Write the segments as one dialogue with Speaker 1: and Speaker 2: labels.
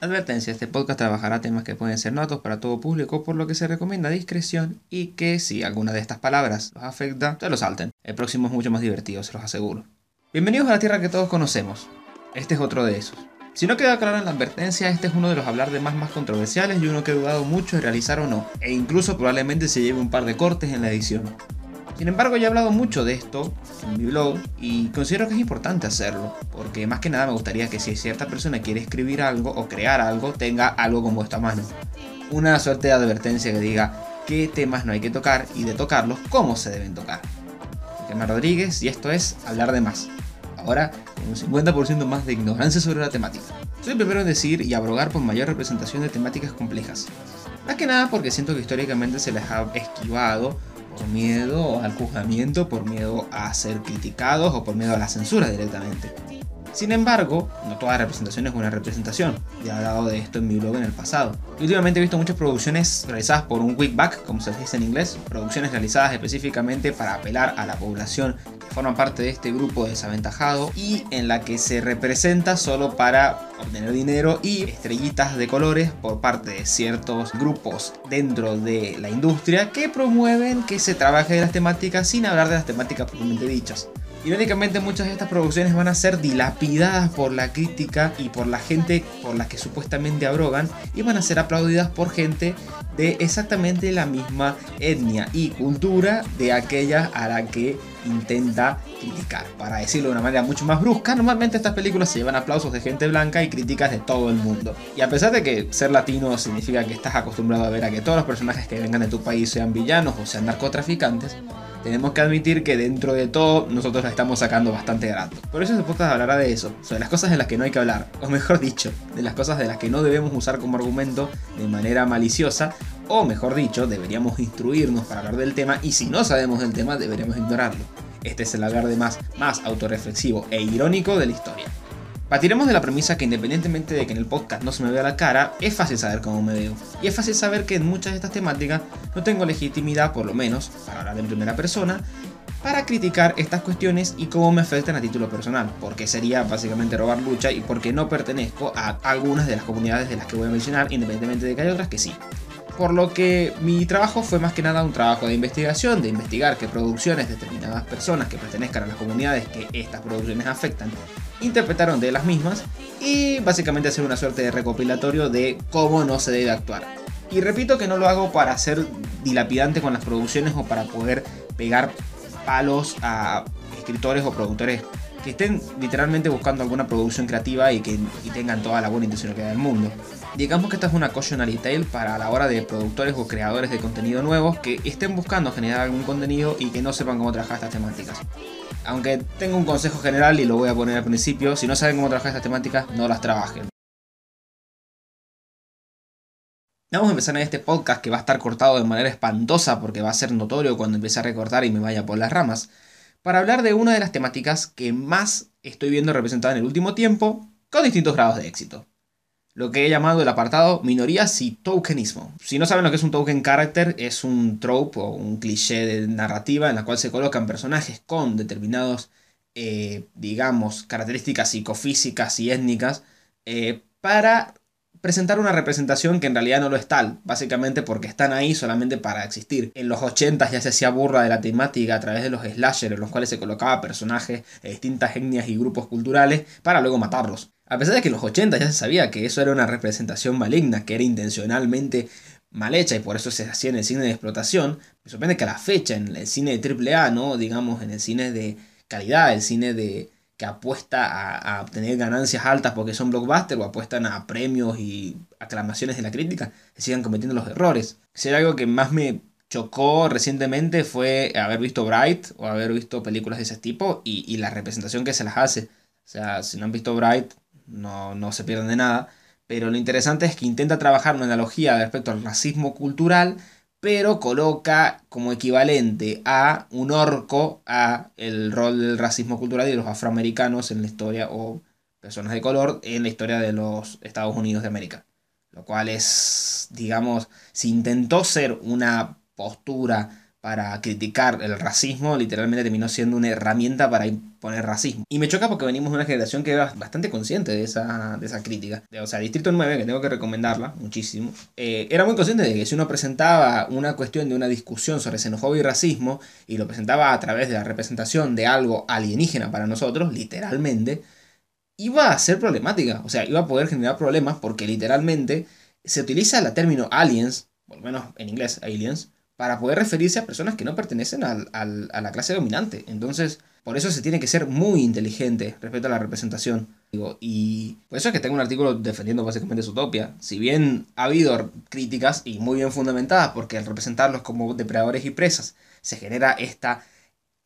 Speaker 1: Advertencia, este podcast trabajará temas que pueden ser notos para todo público, por lo que se recomienda discreción y que si alguna de estas palabras los afecta, se lo salten. El próximo es mucho más divertido, se los aseguro. Bienvenidos a la tierra que todos conocemos. Este es otro de esos. Si no queda claro en la advertencia, este es uno de los hablar de más más controversiales y uno que he dudado mucho de realizar o no, e incluso probablemente se lleve un par de cortes en la edición. Sin embargo, ya he hablado mucho de esto en mi blog y considero que es importante hacerlo, porque más que nada me gustaría que si cierta persona quiere escribir algo o crear algo, tenga algo como esta mano. Una suerte de advertencia que diga qué temas no hay que tocar y de tocarlos, cómo se deben tocar. Soy Rodríguez y esto es Hablar de Más. Ahora, con un 50% más de ignorancia sobre la temática. Soy el primero en decir y abrogar por mayor representación de temáticas complejas. Más que nada porque siento que históricamente se les ha esquivado por miedo al juzgamiento, por miedo a ser criticados o por miedo a la censura directamente. Sin embargo, no toda representación es una representación. Ya he hablado de esto en mi blog en el pasado. últimamente he visto muchas producciones realizadas por un back, como se dice en inglés, producciones realizadas específicamente para apelar a la población que forma parte de este grupo desaventajado y en la que se representa solo para obtener dinero y estrellitas de colores por parte de ciertos grupos dentro de la industria que promueven que se trabaje de las temáticas sin hablar de las temáticas propiamente dichas. Irónicamente muchas de estas producciones van a ser dilapidadas por la crítica y por la gente por la que supuestamente abrogan y van a ser aplaudidas por gente de exactamente la misma etnia y cultura de aquella a la que intenta Para decirlo de una manera mucho más brusca, normalmente estas películas se llevan aplausos de gente blanca y críticas de todo el mundo. Y a pesar de que ser latino significa que estás acostumbrado a ver a que todos los personajes que vengan de tu país sean villanos o sean narcotraficantes, tenemos que admitir que dentro de todo nosotros la estamos sacando bastante grato. Por eso este podcast hablará de eso, sobre las cosas de las que no hay que hablar, o mejor dicho, de las cosas de las que no debemos usar como argumento de manera maliciosa, o mejor dicho, deberíamos instruirnos para hablar del tema y si no sabemos del tema deberíamos ignorarlo. Este es el hablar de más, más autorreflexivo e irónico de la historia. Partiremos de la premisa que independientemente de que en el podcast no se me vea la cara, es fácil saber cómo me veo. Y es fácil saber que en muchas de estas temáticas no tengo legitimidad, por lo menos, para hablar en primera persona, para criticar estas cuestiones y cómo me afectan a título personal, porque sería básicamente robar lucha y porque no pertenezco a algunas de las comunidades de las que voy a mencionar, independientemente de que hay otras que sí. Por lo que mi trabajo fue más que nada un trabajo de investigación, de investigar qué producciones determinadas personas que pertenezcan a las comunidades que estas producciones afectan interpretaron de las mismas y básicamente hacer una suerte de recopilatorio de cómo no se debe actuar. Y repito que no lo hago para ser dilapidante con las producciones o para poder pegar palos a escritores o productores que estén literalmente buscando alguna producción creativa y que tengan toda la buena intención que del mundo. Digamos que esta es una cautionary tale para la hora de productores o creadores de contenido nuevos que estén buscando generar algún contenido y que no sepan cómo trabajar estas temáticas. Aunque tengo un consejo general y lo voy a poner al principio, si no saben cómo trabajar estas temáticas, no las trabajen. Vamos a empezar en este podcast que va a estar cortado de manera espantosa porque va a ser notorio cuando empiece a recortar y me vaya por las ramas, para hablar de una de las temáticas que más estoy viendo representada en el último tiempo con distintos grados de éxito lo que he llamado el apartado minorías y tokenismo. Si no saben lo que es un token character, es un trope o un cliché de narrativa en la cual se colocan personajes con determinados, eh, digamos, características psicofísicas y étnicas eh, para presentar una representación que en realidad no lo es tal, básicamente porque están ahí solamente para existir. En los 80 ya se hacía burla de la temática a través de los slashers, en los cuales se colocaba personajes de distintas etnias y grupos culturales para luego matarlos. A pesar de que en los 80 ya se sabía que eso era una representación maligna, que era intencionalmente mal hecha y por eso se hacía en el cine de explotación, me sorprende que a la fecha, en el cine de AAA, ¿no? digamos, en el cine de calidad, el cine de que apuesta a, obtener ganancias altas porque son blockbusters o apuestan a premios y aclamaciones de la crítica, sigan cometiendo los errores. Si algo que más me chocó recientemente fue haber visto Bright o haber visto películas de ese tipo y, y la representación que se las hace. O sea, si no han visto Bright, no, no se pierden de nada. Pero lo interesante es que intenta trabajar una analogía respecto al racismo cultural, pero coloca como equivalente a un orco a el rol del racismo cultural y de los afroamericanos en la historia o personas de color en la historia de los Estados Unidos de América. Lo cual es, digamos, si intentó ser una postura para criticar el racismo, literalmente terminó siendo una herramienta para imponer racismo. Y me choca porque venimos de una generación que era bastante consciente de esa, de esa crítica. O sea, Distrito 9, que tengo que recomendarla muchísimo, eh, era muy consciente de que si uno presentaba una cuestión de una discusión sobre xenofobia y racismo, y lo presentaba a través de la representación de algo alienígena para nosotros, literalmente, iba a ser problemática. O sea, iba a poder generar problemas porque literalmente se utiliza el término aliens, por lo menos en inglés, aliens, para poder referirse a personas que no pertenecen a la clase dominante. Entonces, por eso se tiene que ser muy inteligente respecto a la representación. y por eso es que tengo un artículo defendiendo básicamente su utopia. Si bien ha habido críticas y muy bien fundamentadas, porque al representarlos como depredadores y presas se genera esta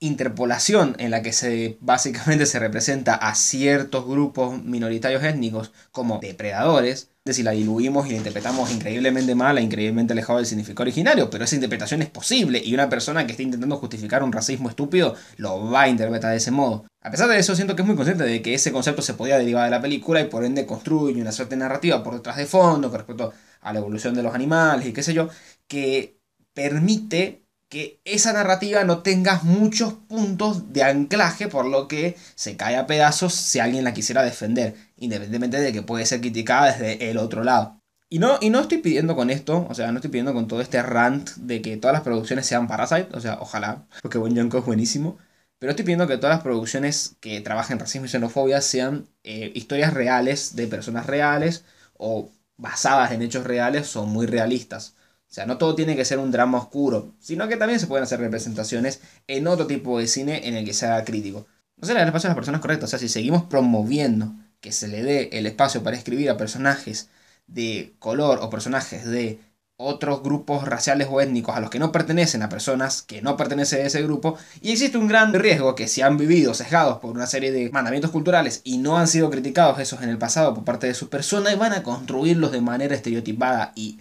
Speaker 1: interpolación en la que se básicamente se representa a ciertos grupos minoritarios étnicos como depredadores, de si la diluimos y la interpretamos increíblemente mal e increíblemente alejado del significado originario, pero esa interpretación es posible y una persona que esté intentando justificar un racismo estúpido lo va a interpretar de ese modo. A pesar de eso, siento que es muy consciente de que ese concepto se podía derivar de la película y por ende construye una suerte narrativa por detrás de fondo con respecto a la evolución de los animales y qué sé yo, que permite que esa narrativa no tenga muchos puntos de anclaje, por lo que se cae a pedazos si alguien la quisiera defender, independientemente de que puede ser criticada desde el otro lado. Y no, y no estoy pidiendo con esto, o sea, no estoy pidiendo con todo este rant de que todas las producciones sean Parasite, o sea, ojalá, porque Bon Jonko es buenísimo, pero estoy pidiendo que todas las producciones que trabajen racismo y xenofobia sean eh, historias reales de personas reales o basadas en hechos reales o muy realistas. O sea, no todo tiene que ser un drama oscuro, sino que también se pueden hacer representaciones en otro tipo de cine en el que sea crítico. No se le da el espacio a las personas correctas. O sea, si seguimos promoviendo que se le dé el espacio para escribir a personajes de color o personajes de otros grupos raciales o étnicos a los que no pertenecen a personas que no pertenecen a ese grupo y existe un gran riesgo que si han vivido sesgados por una serie de mandamientos culturales y no han sido criticados esos en el pasado por parte de sus personas van a construirlos de manera estereotipada y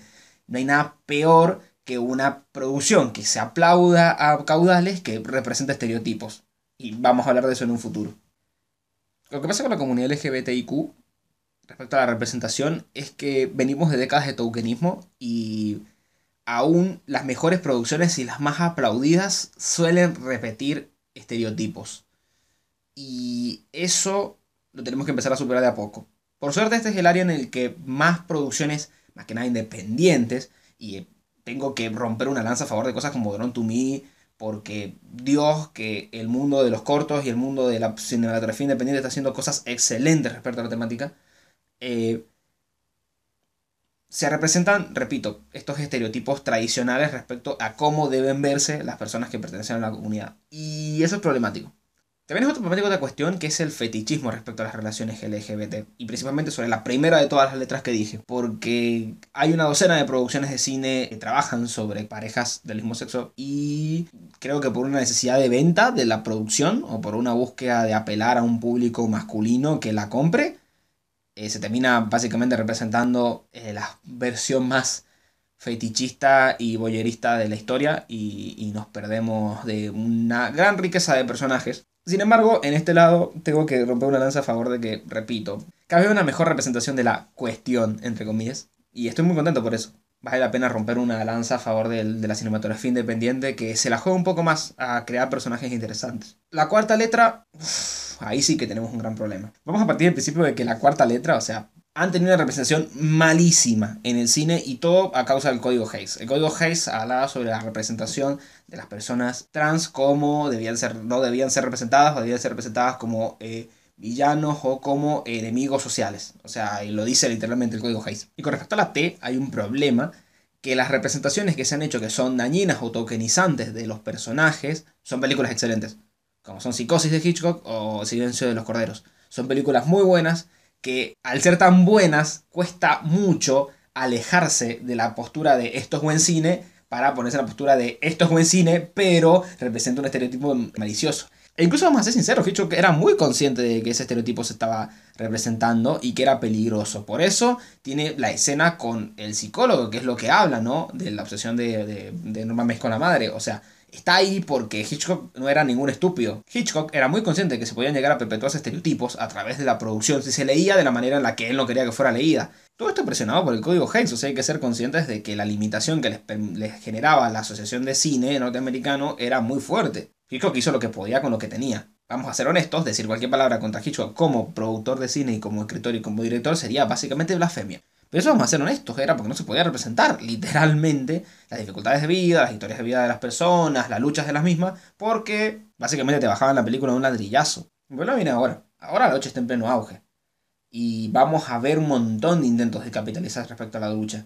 Speaker 1: no hay nada peor que una producción que se aplauda a caudales que representa estereotipos. Y vamos a hablar de eso en un futuro. Lo que pasa con la comunidad LGBTIQ respecto a la representación es que venimos de décadas de tokenismo y aún las mejores producciones y las más aplaudidas suelen repetir estereotipos. Y eso lo tenemos que empezar a superar de a poco. Por suerte este es el área en el que más producciones más que nada independientes, y tengo que romper una lanza a favor de cosas como Drone to Me, porque Dios, que el mundo de los cortos y el mundo de la cinematografía independiente está haciendo cosas excelentes respecto a la temática, eh, se representan, repito, estos estereotipos tradicionales respecto a cómo deben verse las personas que pertenecen a la comunidad. Y eso es problemático. También es otro problemático otra cuestión que es el fetichismo respecto a las relaciones LGBT y principalmente sobre la primera de todas las letras que dije, porque hay una docena de producciones de cine que trabajan sobre parejas del mismo sexo y creo que por una necesidad de venta de la producción o por una búsqueda de apelar a un público masculino que la compre, eh, se termina básicamente representando eh, la versión más fetichista y boyerista de la historia y, nos perdemos de una gran riqueza de personajes sin embargo, en este lado tengo que romper una lanza a favor de que, repito, cabe una mejor representación de la cuestión, entre comillas, y estoy muy contento por eso. Vale la pena romper una lanza a favor de, la cinematografía independiente que se la juega un poco más a crear personajes interesantes. La cuarta letra, ahí sí que tenemos un gran problema. Vamos a partir del principio de que la cuarta letra, o sea, han tenido una representación malísima en el cine y todo a causa del código Hayes. El código Hayes hablaba sobre la representación de las personas trans como debían ser, no debían ser representadas o debían ser representadas como eh, villanos o como enemigos sociales. O sea, lo dice literalmente el código Hayes. Y con respecto a la T, hay un problema que las representaciones que se han hecho que son dañinas o tokenizantes de los personajes son películas excelentes. Como son Psicosis de Hitchcock o Silencio de los Corderos. Son películas muy buenas que al ser tan buenas cuesta mucho alejarse de la postura de esto es buen cine para ponerse en la postura de esto es buen cine, pero representa un estereotipo malicioso. E incluso vamos a ser sinceros, Hitchcock era muy consciente de que ese estereotipo se estaba representando y que era peligroso. Por eso tiene la escena con el psicólogo, que es lo que habla, ¿no? De la obsesión de, de, de con la madre. O sea, está ahí porque Hitchcock no era ningún estúpido. Hitchcock era muy consciente de que se podían llegar a perpetuar estereotipos a través de la producción si se leía de la manera en la que él no quería que fuera leída. Todo esto presionado por el código Hayes, hay que ser conscientes de que la limitación que les, generaba la Asociación de Cine norteamericano era muy fuerte. Hitchcock hizo lo que podía con lo que tenía. Vamos a ser honestos, decir cualquier palabra contra Hitchcock como productor de cine y como escritor y como director sería básicamente blasfemia. Pero eso vamos a ser honestos, era porque no se podía representar literalmente las dificultades de vida, las historias de vida de las personas, las luchas de las mismas, porque básicamente te bajaban la película de un ladrillazo. Bueno, viene ahora. Ahora la lucha está en pleno auge y vamos a ver un montón de intentos de capitalizar respecto a la ducha.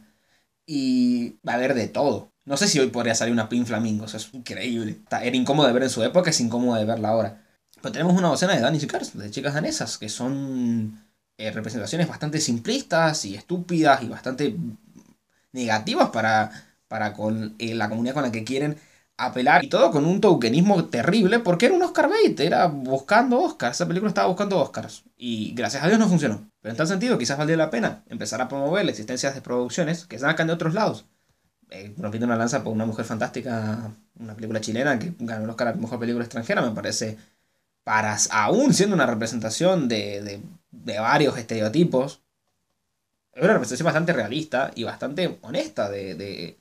Speaker 1: Y va a haber de todo. No sé si hoy podría salir una Pin Flamingo, eso es increíble. Era incómodo de ver en su época, es incómodo de verla ahora. Pero tenemos una docena de Danish Cars, de chicas danesas, que son eh, representaciones bastante simplistas y estúpidas y bastante negativas para, para con eh, la comunidad con la que quieren apelar y todo con un tokenismo terrible porque era un Oscar bait, era buscando Oscars, esa película estaba buscando Oscars y gracias a Dios no funcionó. Pero en tal sentido quizás valdría la pena empezar a promover la existencia de producciones que sacan de otros lados. Eh, rompiendo una lanza por una mujer fantástica, una película chilena que ganó el Oscar a Mejor Película Extranjera, me parece, para aún siendo una representación de, de varios estereotipos, es una representación bastante realista y bastante honesta de, de,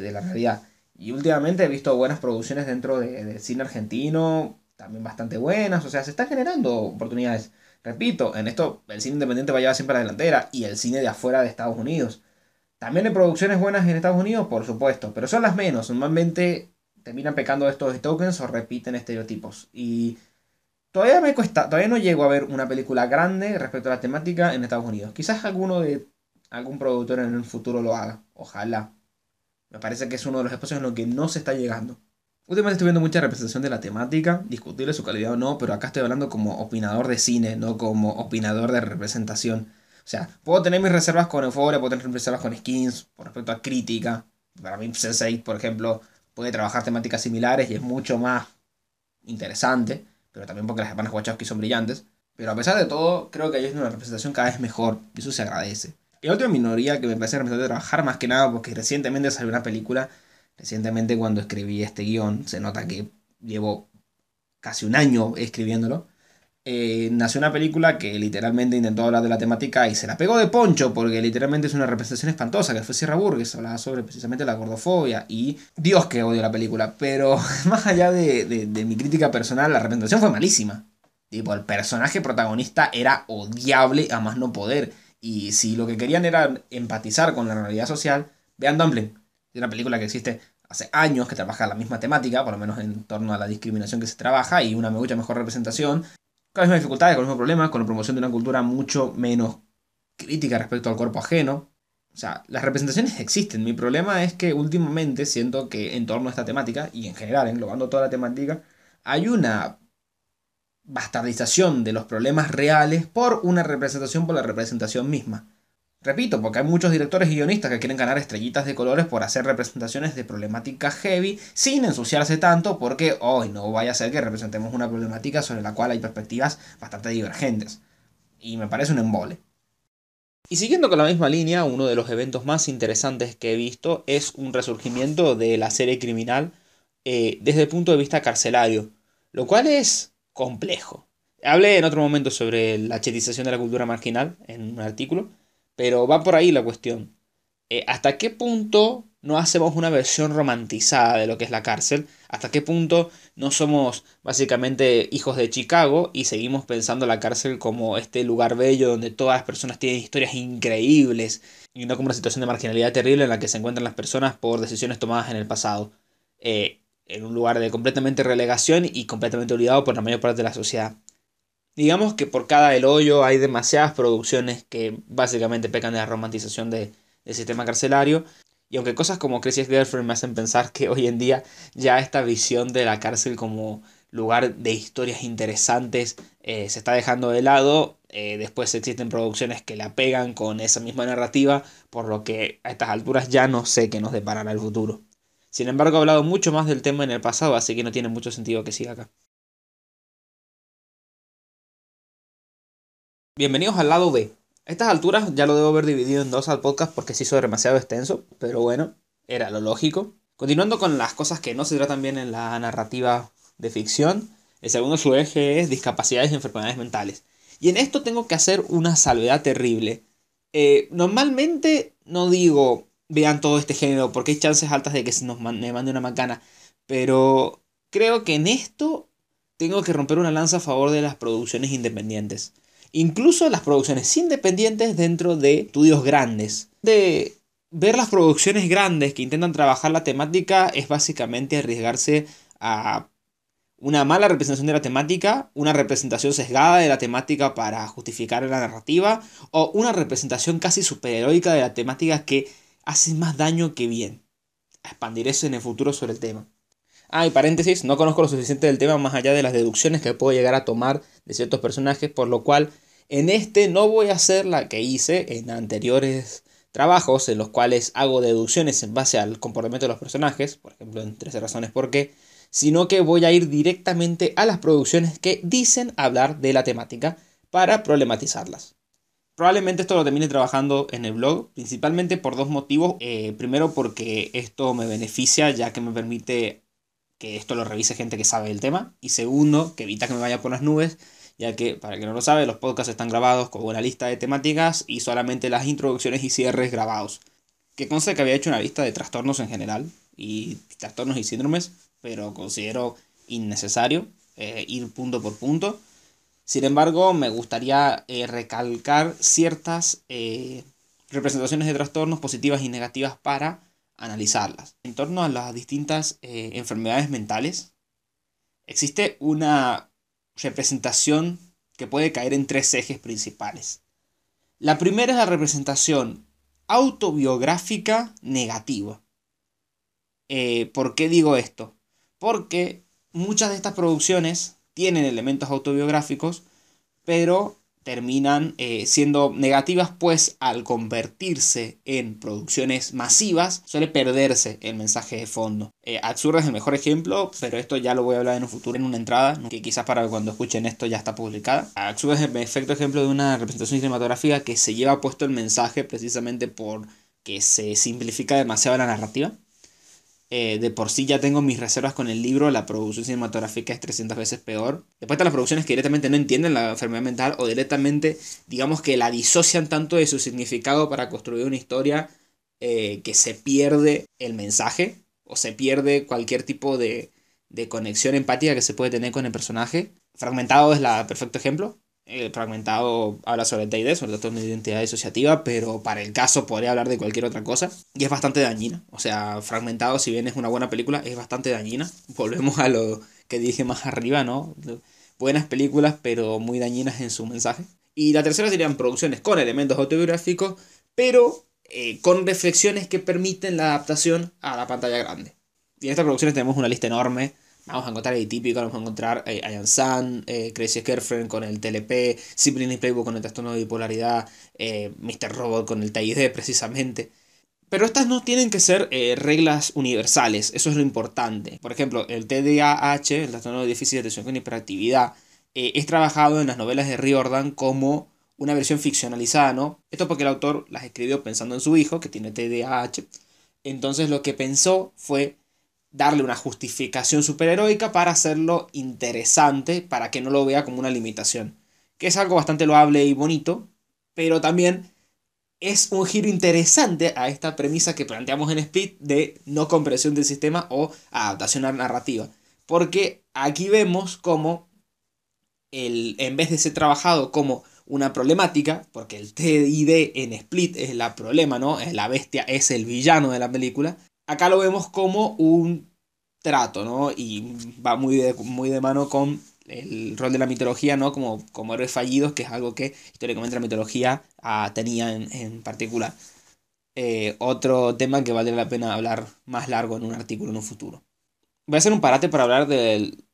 Speaker 1: de la realidad. Y últimamente he visto buenas producciones dentro del cine argentino, también bastante buenas, o sea, se están generando oportunidades. Repito, en esto el cine independiente va a llevar siempre a la delantera y el cine de afuera de Estados Unidos. También hay producciones buenas en Estados Unidos, por supuesto, pero son las menos. Normalmente terminan pecando estos tokens o repiten estereotipos. Y todavía me cuesta, todavía no llego a ver una película grande respecto a la temática en Estados Unidos. Quizás alguno de algún productor en el futuro lo haga, ojalá. Me parece que es uno de los espacios en los que no se está llegando. Últimamente estoy viendo mucha representación de la temática, discutible su calidad o no, pero acá estoy hablando como opinador de cine, no como opinador de representación. O sea, puedo tener mis reservas con Euphoria, puedo tener mis reservas con Skins, por respecto a crítica. Para mí, Sense8, por ejemplo, puede trabajar temáticas similares y es mucho más interesante, pero también porque las hermanas Wachowski son brillantes. Pero a pesar de todo, creo que hay una representación cada vez mejor, y eso se agradece. Y otra minoría que me parece de trabajar más que nada porque recientemente salió una película, recientemente cuando escribí este guion, se nota que llevo casi un año escribiéndolo, eh, nació una película que literalmente intentó hablar de la temática y se la pegó de poncho porque literalmente es una representación espantosa que fue Sierra Burgess, hablaba sobre precisamente la gordofobia y Dios que odio la película, pero más allá de, de mi crítica personal, la representación fue malísima. Tipo, el personaje protagonista era odiable a más no poder y si lo que querían era empatizar con la realidad social, vean Dumpling. Es una película que existe hace años, que trabaja la misma temática, por lo menos en torno a la discriminación que se trabaja, y una mucha mejor representación, con las mismas dificultades, con los mismos problemas, con la promoción de una cultura mucho menos crítica respecto al cuerpo ajeno. O sea, las representaciones existen. Mi problema es que últimamente siento que en torno a esta temática, y en general englobando toda la temática, hay una bastardización de los problemas reales por una representación por la representación misma. Repito, porque hay muchos directores y guionistas que quieren ganar estrellitas de colores por hacer representaciones de problemática heavy sin ensuciarse tanto porque hoy no vaya a ser que representemos una problemática sobre la cual hay perspectivas bastante divergentes. Y me parece un embole. Y siguiendo con la misma línea, uno de los eventos más interesantes que he visto es un resurgimiento de la serie criminal eh, desde el punto de vista carcelario, lo cual es complejo. Hablé en otro momento sobre la chetización de la cultura marginal en un artículo, pero va por ahí la cuestión. Eh, ¿Hasta qué punto no hacemos una versión romantizada de lo que es la cárcel? ¿Hasta qué punto no somos básicamente hijos de Chicago y seguimos pensando la cárcel como este lugar bello donde todas las personas tienen historias increíbles y no como una situación de marginalidad terrible en la que se encuentran las personas por decisiones tomadas en el pasado? Eh, en un lugar de completamente relegación y completamente olvidado por la mayor parte de la sociedad. Digamos que por cada el hoyo hay demasiadas producciones que básicamente pecan de la romantización del sistema carcelario. Y aunque cosas como Crazy Girlfriend me hacen pensar que hoy en día ya esta visión de la cárcel como lugar de historias interesantes eh, se está dejando de lado. Eh, después existen producciones que la pegan con esa misma narrativa, por lo que a estas alturas ya no sé qué nos deparará el futuro. Sin embargo, he hablado mucho más del tema en el pasado, así que no tiene mucho sentido que siga acá. Bienvenidos al lado B. A estas alturas ya lo debo haber dividido en dos al podcast porque se hizo demasiado extenso, pero bueno, era lo lógico. Continuando con las cosas que no se tratan bien en la narrativa de ficción, el segundo su eje es discapacidades y enfermedades mentales. Y en esto tengo que hacer una salvedad terrible. Eh, normalmente no digo vean todo este género porque hay chances altas de que se nos me mande una macana. Pero creo que en esto tengo que romper una lanza a favor de las producciones independientes. Incluso las producciones independientes dentro de estudios grandes. De ver las producciones grandes que intentan trabajar la temática es básicamente arriesgarse a una mala representación de la temática, una representación sesgada de la temática para justificar la narrativa, o una representación casi superheroica de la temática que hace más daño que bien. A eso en el futuro sobre el tema. Ah, y paréntesis, no conozco lo suficiente del tema más allá de las deducciones que puedo llegar a tomar de ciertos personajes, por lo cual en este no voy a hacer la que hice en anteriores trabajos en los cuales hago deducciones en base al comportamiento de los personajes, por ejemplo en 13 razones por qué, sino que voy a ir directamente a las producciones que dicen hablar de la temática para problematizarlas. Probablemente esto lo termine trabajando en el blog, principalmente por dos motivos. Eh, primero porque esto me beneficia ya que me permite que esto lo revise gente que sabe del tema. Y segundo, que evita que me vaya por las nubes, ya que, para el que no lo sabe, los podcasts están grabados con una lista de temáticas y solamente las introducciones y cierres grabados. Que conste que había hecho una lista de trastornos en general, y trastornos y síndromes, pero considero innecesario eh, ir punto por punto. Sin embargo, me gustaría eh, recalcar ciertas eh, representaciones de trastornos positivas y negativas para analizarlas. En torno a las distintas enfermedades mentales, existe una representación que puede caer en tres ejes principales. La primera es la representación autobiográfica negativa. ¿Por qué digo esto? porque muchas de estas producciones tienen elementos autobiográficos, pero terminan eh, siendo negativas, pues al convertirse en producciones masivas suele perderse el mensaje de fondo. Eh, es el mejor ejemplo, pero esto ya lo voy a hablar en un futuro en una entrada, que quizás para cuando escuchen esto ya está publicada. Absurda es el perfecto ejemplo de una representación cinematográfica que se lleva puesto el mensaje precisamente por que se simplifica demasiado la narrativa eh, de por sí ya tengo mis reservas con el libro, la producción cinematográfica es 300 veces peor. Después están las producciones que directamente no entienden la enfermedad mental o directamente, digamos que la disocian tanto de su significado para construir una historia eh, que se pierde el mensaje o se pierde cualquier tipo de, de conexión empática que se puede tener con el personaje. Fragmentado es el perfecto ejemplo. El fragmentado habla sobre el TID, sobre el de identidad disociativa, pero para el caso podría hablar de cualquier otra cosa. Y es bastante dañina. O sea, fragmentado, si bien es una buena película, es bastante dañina. Volvemos a lo que dije más arriba, ¿no? Buenas películas, pero muy dañinas en su mensaje. Y la tercera serían producciones con elementos autobiográficos, pero eh, con reflexiones que permiten la adaptación a la pantalla grande. Y en estas producciones tenemos una lista enorme Vamos a encontrar el típico, vamos a encontrar eh, Ian San, eh, Crazy Kerfriend con el TLP, Sibling Playbook con el trastorno de bipolaridad, eh, Mr. Robot con el TID precisamente. Pero estas no tienen que ser eh, reglas universales, eso es lo importante. Por ejemplo, el TDAH, el trastorno de déficit de atención con hiperactividad, es trabajado en las novelas de Riordan como una versión ficcionalizada, ¿no? Esto porque el autor las escribió pensando en su hijo, que tiene TDAH. Entonces lo que pensó fue darle una justificación superheroica para hacerlo interesante, para que no lo vea como una limitación. Que es algo bastante loable y bonito, pero también es un giro interesante a esta premisa que planteamos en Split de no comprensión del sistema o adaptación narrativa. Porque aquí vemos como el, en vez de ser trabajado como una problemática, porque el TID en Split es la problema, ¿no? La bestia, es el villano de la película acá lo vemos como un trato, ¿no? Y va muy de, muy de mano con el rol de la mitología, ¿no? Como, como héroes fallidos, que es algo que históricamente la mitología ah, tenía en, particular. Eh, otro tema que vale la pena hablar más largo en un artículo en un futuro. Voy a hacer un parate para hablar del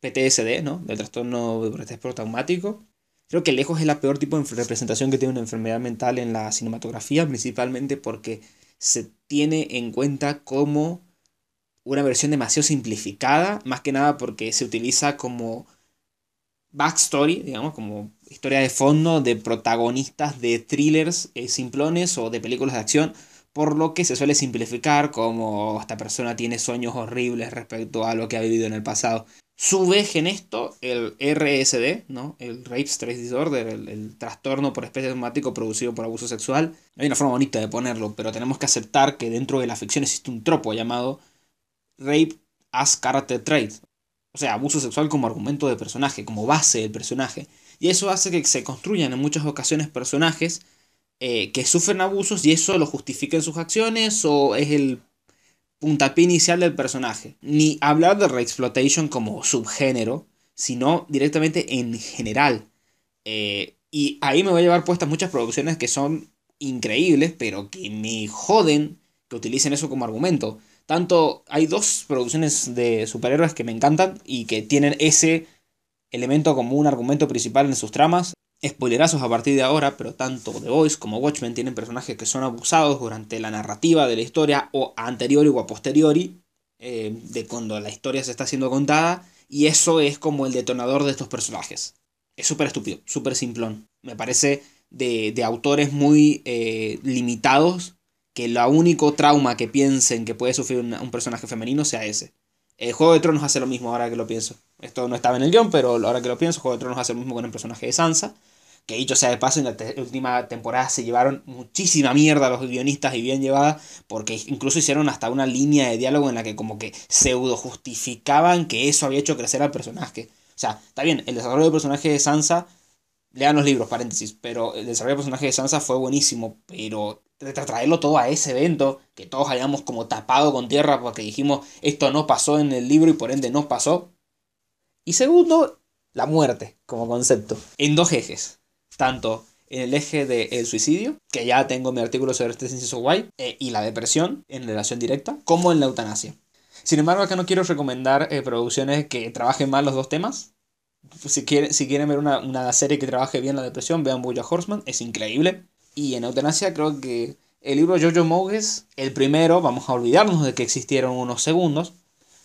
Speaker 1: PTSD, ¿no? Del trastorno de estrés traumático. Creo que lejos es la peor tipo de representación que tiene una enfermedad mental en la cinematografía, principalmente porque se tiene en cuenta como una versión demasiado simplificada, más que nada porque se utiliza como backstory, digamos, como historia de fondo de protagonistas de thrillers eh, simplones o de películas de acción, por lo que se suele simplificar como esta persona tiene sueños horribles respecto a lo que ha vivido en el pasado. Su eje en esto, el RSD, ¿no? el Rape Stress Disorder, el, trastorno por especie traumático producido por abuso sexual. Hay una forma bonita de ponerlo, pero tenemos que aceptar que dentro de la ficción existe un tropo llamado Rape as Character Trait, o sea, abuso sexual como argumento de personaje, como base del personaje. Y eso hace que se construyan en muchas ocasiones personajes eh, que sufren abusos y eso lo justifica en sus acciones o es el puntapié inicial del personaje. Ni hablar de Exploitation como subgénero, sino directamente en general. Eh, y ahí me voy a llevar puestas muchas producciones que son increíbles, pero que me joden que utilicen eso como argumento. Tanto hay dos producciones de superhéroes que me encantan y que tienen ese elemento como un argumento principal en sus tramas spoilerazos a partir de ahora, pero tanto The Voice como Watchmen tienen personajes que son abusados durante la narrativa de la historia o anteriori o a posteriori eh, de cuando la historia se está siendo contada y eso es como el detonador de estos personajes. Es súper estúpido, súper simplón. Me parece de, de autores muy eh, limitados que el único trauma que piensen que puede sufrir un personaje femenino sea ese. El Juego de Tronos hace lo mismo ahora que lo pienso. Esto no estaba en el guion, pero ahora que lo pienso, Juego de Tronos hace lo mismo con el personaje de Sansa. Que dicho sea de paso, en la última temporada se llevaron muchísima mierda los guionistas y bien llevada, porque incluso hicieron hasta una línea de diálogo en la que como que pseudo justificaban que eso había hecho crecer al personaje. O sea, está bien, el desarrollo del personaje de Sansa, lean los libros, paréntesis, pero el desarrollo del personaje de Sansa fue buenísimo, pero traerlo todo a ese evento, que todos hayamos como tapado con tierra porque dijimos esto no pasó en el libro y por ende no pasó. Y segundo, la muerte como concepto, en dos ejes tanto en el eje del suicidio, que ya tengo mi artículo sobre este inciso guay, eh, y la depresión en relación directa, como en la eutanasia. Sin embargo, acá no quiero recomendar eh, producciones que trabajen mal los dos temas. Si, quieren, si quieren ver una, serie que trabaje bien la depresión, vean Boya Horseman, es increíble. Y en eutanasia creo que el libro Jojo Mogues, el primero, vamos a olvidarnos de que existieron unos segundos,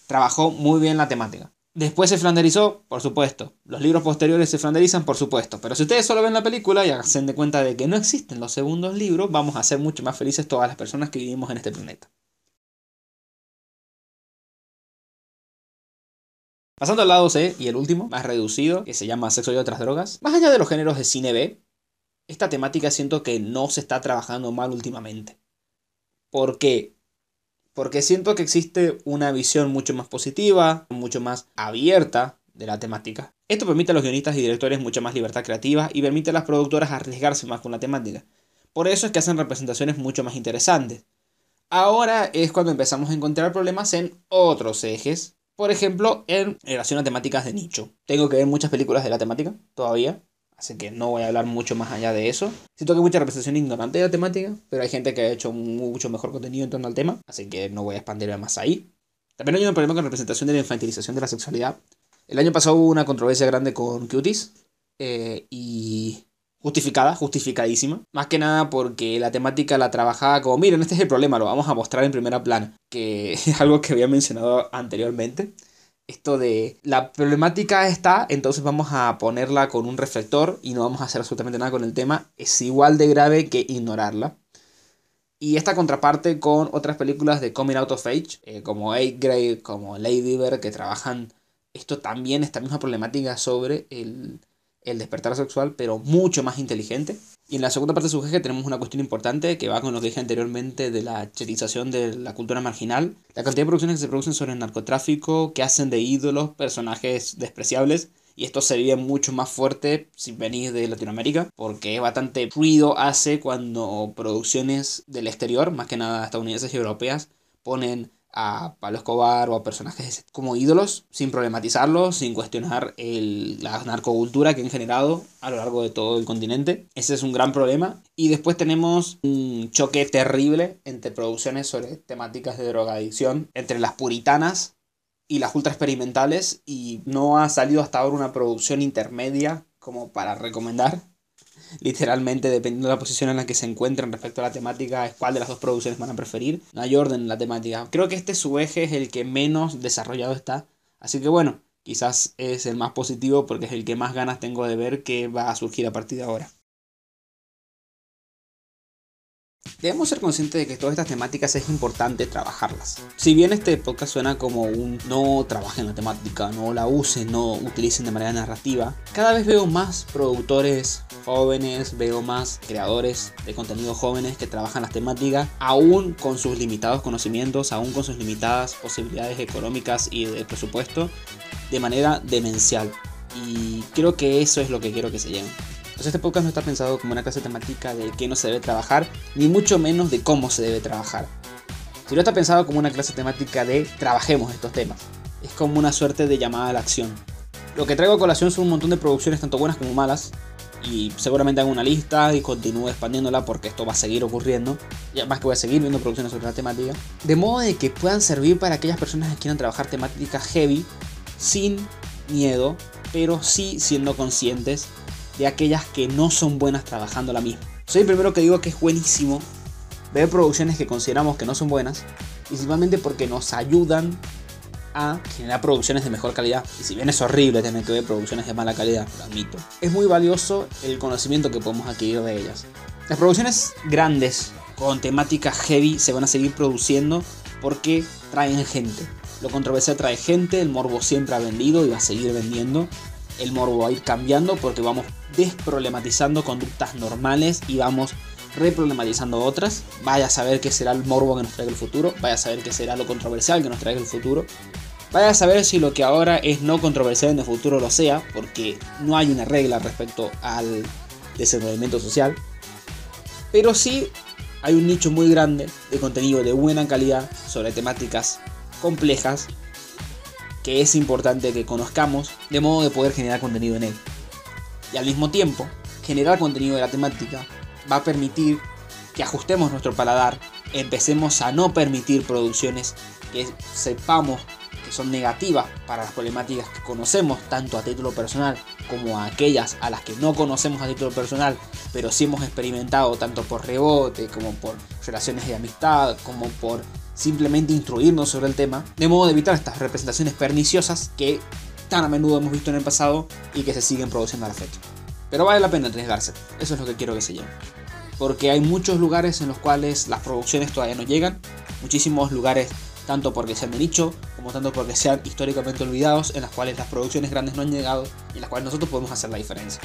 Speaker 1: trabajó muy bien la temática. Después se flanderizó, por supuesto. Los libros posteriores se flanderizan, por supuesto. Pero si ustedes solo ven la película y hacen de cuenta de que no existen los segundos libros, vamos a ser mucho más felices todas las personas que vivimos en este planeta. Pasando al lado C y el último, más reducido, que se llama Sexo y otras drogas. Más allá de los géneros de cine B, esta temática siento que no se está trabajando mal últimamente. ¿Por qué? Porque siento que existe una visión mucho más positiva, mucho más abierta de la temática. Esto permite a los guionistas y directores mucha más libertad creativa y permite a las productoras arriesgarse más con la temática. Por eso es que hacen representaciones mucho más interesantes. Ahora es cuando empezamos a encontrar problemas en otros ejes. Por ejemplo, en relación a temáticas de nicho. Tengo que ver muchas películas de la temática todavía. Así que no voy a hablar mucho más allá de eso. Siento que hay mucha representación ignorante de la temática, pero hay gente que ha hecho mucho mejor contenido en torno al tema, así que no voy a expandirme más ahí. También hay un problema con la representación de la infantilización de la sexualidad. El año pasado hubo una controversia grande con Cuties eh, y justificada, justificadísima. Más que nada porque la temática la trabajaba como, miren, este es el problema, lo vamos a mostrar en primera plana, que es algo que había mencionado anteriormente esto de la problemática está, entonces vamos a ponerla con un reflector y no vamos a hacer absolutamente nada con el tema, es igual de grave que ignorarla. Y esta contraparte con otras películas de Coming Out of Age, eh, como Eight Grade, como Lady Bird, que trabajan esto también, esta misma problemática sobre el, el despertar sexual, pero mucho más inteligente. Y en la segunda parte de su eje tenemos una cuestión importante que va con lo que dije anteriormente de la chetización de la cultura marginal. La cantidad de producciones que se producen sobre el narcotráfico, que hacen de ídolos personajes despreciables. Y esto sería mucho más fuerte si venís de Latinoamérica, porque bastante ruido hace cuando producciones del exterior, más que nada estadounidenses y europeas, ponen a Pablo Escobar o a personajes como ídolos sin problematizarlos, sin cuestionar el, la narcocultura que han generado a lo largo de todo el continente. Ese es un gran problema. Y después tenemos un choque terrible entre producciones sobre temáticas de drogadicción, entre las puritanas y las ultra experimentales, y no ha salido hasta ahora una producción intermedia como para recomendar literalmente dependiendo de la posición en la que se encuentren respecto a la temática, es cuál de las dos producciones van a preferir. No hay orden en la temática. Creo que este su eje es el que menos desarrollado está. Así que bueno, quizás es el más positivo porque es el que más ganas tengo de ver que va a surgir a partir de ahora.
Speaker 2: Debemos ser conscientes de que todas estas temáticas es importante trabajarlas. Si bien este podcast suena como un no trabajen la temática, no la usen, no utilicen de manera narrativa, cada vez veo más productores jóvenes, veo más creadores de contenido jóvenes que trabajan las temáticas, aún con sus limitados conocimientos, aún con sus limitadas posibilidades económicas y de presupuesto, de manera demencial. Y creo que eso es lo que quiero que se lleven. Entonces este podcast no está pensado como una clase temática de qué no se debe trabajar, ni mucho menos de cómo se debe trabajar. Sino está pensado como una clase temática de trabajemos estos temas. Es como una suerte de llamada a la acción. Lo que traigo a colación son un montón de producciones tanto buenas como malas. Y seguramente hago una lista y continúo expandiéndola porque esto va a seguir ocurriendo. Y además que voy a seguir viendo producciones sobre la temática. De modo de que puedan servir para aquellas personas que quieran trabajar temáticas heavy sin miedo, pero sí siendo conscientes de aquellas que no son buenas trabajando la misma. Soy el primero que digo que es buenísimo ver producciones que consideramos que no son buenas, principalmente porque nos ayudan a generar producciones de mejor calidad. Y si bien es horrible tener que ver producciones de mala calidad, lo admito, es muy valioso el conocimiento que podemos adquirir de ellas. Las producciones grandes con temática heavy se van a seguir produciendo porque traen gente. Lo controversial trae gente, el morbo siempre ha vendido y va a seguir vendiendo el morbo va a ir cambiando porque vamos desproblematizando conductas normales y vamos reproblematizando otras. Vaya a saber qué será el morbo que nos traiga el futuro, vaya a saber qué será lo controversial que nos traiga el futuro. Vaya a saber si lo que ahora es no controversial en el futuro lo sea, porque no hay una regla respecto al desenvolvimiento social. Pero sí hay un nicho muy grande de contenido de buena calidad sobre temáticas complejas que es importante que conozcamos de modo de poder generar contenido en él. Y al mismo tiempo, generar contenido de la temática va a permitir que ajustemos nuestro paladar, empecemos a no permitir producciones que sepamos que son negativas para las problemáticas que conocemos tanto a título personal como a aquellas a las que no conocemos a título personal, pero sí hemos experimentado tanto por rebote como por relaciones de amistad, como por simplemente instruirnos sobre el tema, de modo de evitar estas representaciones perniciosas que tan a menudo hemos visto en el pasado y que se siguen produciendo a la fecha. Pero vale la pena arriesgarse, eso es lo que quiero que se lleve. Porque hay muchos lugares en los cuales las producciones todavía no llegan, muchísimos lugares tanto porque sean de nicho, como tanto porque sean históricamente olvidados, en las cuales las producciones grandes no han llegado y en las cuales nosotros podemos hacer la diferencia.